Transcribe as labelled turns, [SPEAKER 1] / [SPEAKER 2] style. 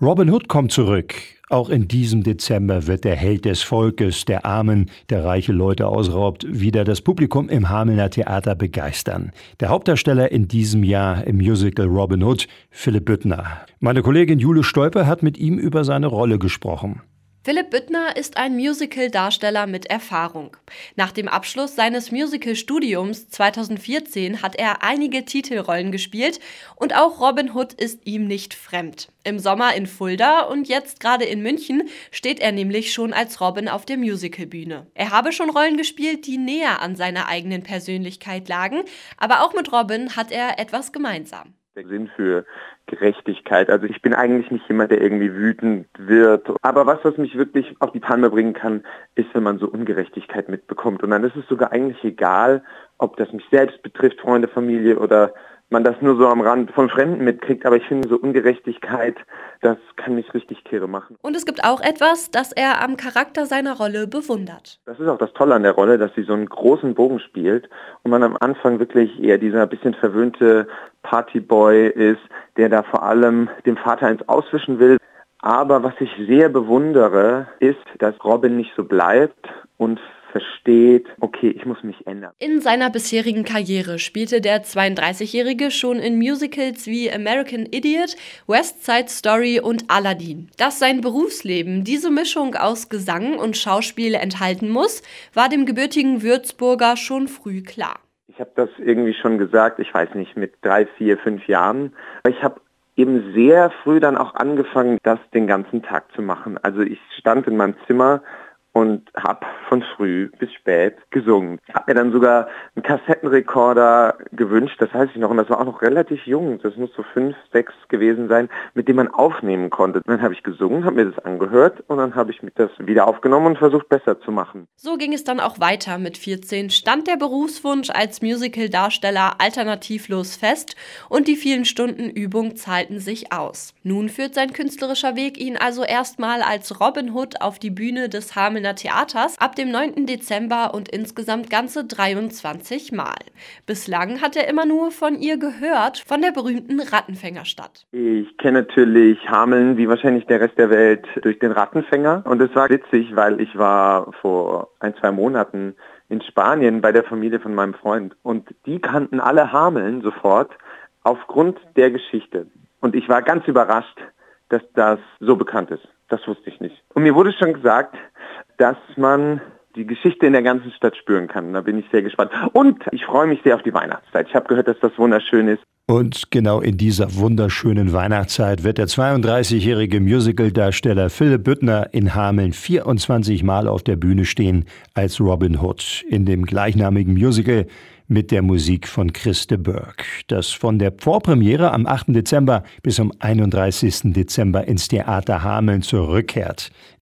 [SPEAKER 1] Robin Hood kommt zurück. Auch in diesem Dezember wird der Held des Volkes, der Armen, der reiche Leute ausraubt, wieder das Publikum im Hamelner Theater begeistern. Der Hauptdarsteller in diesem Jahr im Musical Robin Hood, Philipp Büttner. Meine Kollegin Jule Stolper hat mit ihm über seine Rolle gesprochen.
[SPEAKER 2] Philipp Büttner ist ein Musical-Darsteller mit Erfahrung. Nach dem Abschluss seines Musical-Studiums 2014 hat er einige Titelrollen gespielt und auch Robin Hood ist ihm nicht fremd. Im Sommer in Fulda und jetzt gerade in München steht er nämlich schon als Robin auf der Musicalbühne. Er habe schon Rollen gespielt, die näher an seiner eigenen Persönlichkeit lagen, aber auch mit Robin hat er etwas gemeinsam
[SPEAKER 3] der Sinn für Gerechtigkeit. Also ich bin eigentlich nicht jemand, der irgendwie wütend wird. Aber was, was mich wirklich auf die Palme bringen kann, ist, wenn man so Ungerechtigkeit mitbekommt. Und dann ist es sogar eigentlich egal, ob das mich selbst betrifft, Freunde, Familie oder man das nur so am Rand von Fremden mitkriegt, aber ich finde so Ungerechtigkeit, das kann mich richtig kirre machen.
[SPEAKER 2] Und es gibt auch etwas, das er am Charakter seiner Rolle bewundert.
[SPEAKER 3] Das ist auch das Tolle an der Rolle, dass sie so einen großen Bogen spielt und man am Anfang wirklich eher dieser bisschen verwöhnte Partyboy ist, der da vor allem dem Vater ins Auswischen will. Aber was ich sehr bewundere, ist, dass Robin nicht so bleibt und versteht, okay, ich muss mich ändern.
[SPEAKER 2] In seiner bisherigen Karriere spielte der 32-Jährige schon in Musicals wie American Idiot, West Side Story und Aladdin. Dass sein Berufsleben diese Mischung aus Gesang und Schauspiel enthalten muss, war dem gebürtigen Würzburger schon früh klar.
[SPEAKER 3] Ich habe das irgendwie schon gesagt, ich weiß nicht, mit drei, vier, fünf Jahren. Ich habe eben sehr früh dann auch angefangen, das den ganzen Tag zu machen. Also ich stand in meinem Zimmer und habe von früh bis spät gesungen. Ich habe mir dann sogar einen Kassettenrekorder gewünscht, das weiß ich noch, und das war auch noch relativ jung, das muss so fünf, sechs gewesen sein, mit dem man aufnehmen konnte. dann habe ich gesungen, habe mir das angehört und dann habe ich mir das wieder aufgenommen und versucht besser zu machen.
[SPEAKER 2] So ging es dann auch weiter. Mit 14 stand der Berufswunsch als Musical-Darsteller alternativlos fest und die vielen Stunden Übung zahlten sich aus. Nun führt sein künstlerischer Weg ihn also erstmal als Robin Hood auf die Bühne des Hamelner Berliner Theaters ab dem 9. Dezember und insgesamt ganze 23 Mal. Bislang hat er immer nur von ihr gehört, von der berühmten Rattenfängerstadt.
[SPEAKER 3] Ich kenne natürlich Hameln, wie wahrscheinlich der Rest der Welt, durch den Rattenfänger. Und es war witzig, weil ich war vor ein, zwei Monaten in Spanien bei der Familie von meinem Freund. Und die kannten alle Hameln sofort aufgrund der Geschichte. Und ich war ganz überrascht, dass das so bekannt ist. Das wusste ich nicht. Und mir wurde schon gesagt, dass man die Geschichte in der ganzen Stadt spüren kann. Da bin ich sehr gespannt. Und ich freue mich sehr auf die Weihnachtszeit. Ich habe gehört, dass das wunderschön ist.
[SPEAKER 1] Und genau in dieser wunderschönen Weihnachtszeit wird der 32-jährige Musicaldarsteller Philipp Büttner in Hameln 24 Mal auf der Bühne stehen als Robin Hood in dem gleichnamigen Musical mit der Musik von Christe Burke, das von der Vorpremiere am 8. Dezember bis zum 31. Dezember ins Theater Hameln zurückkehrt.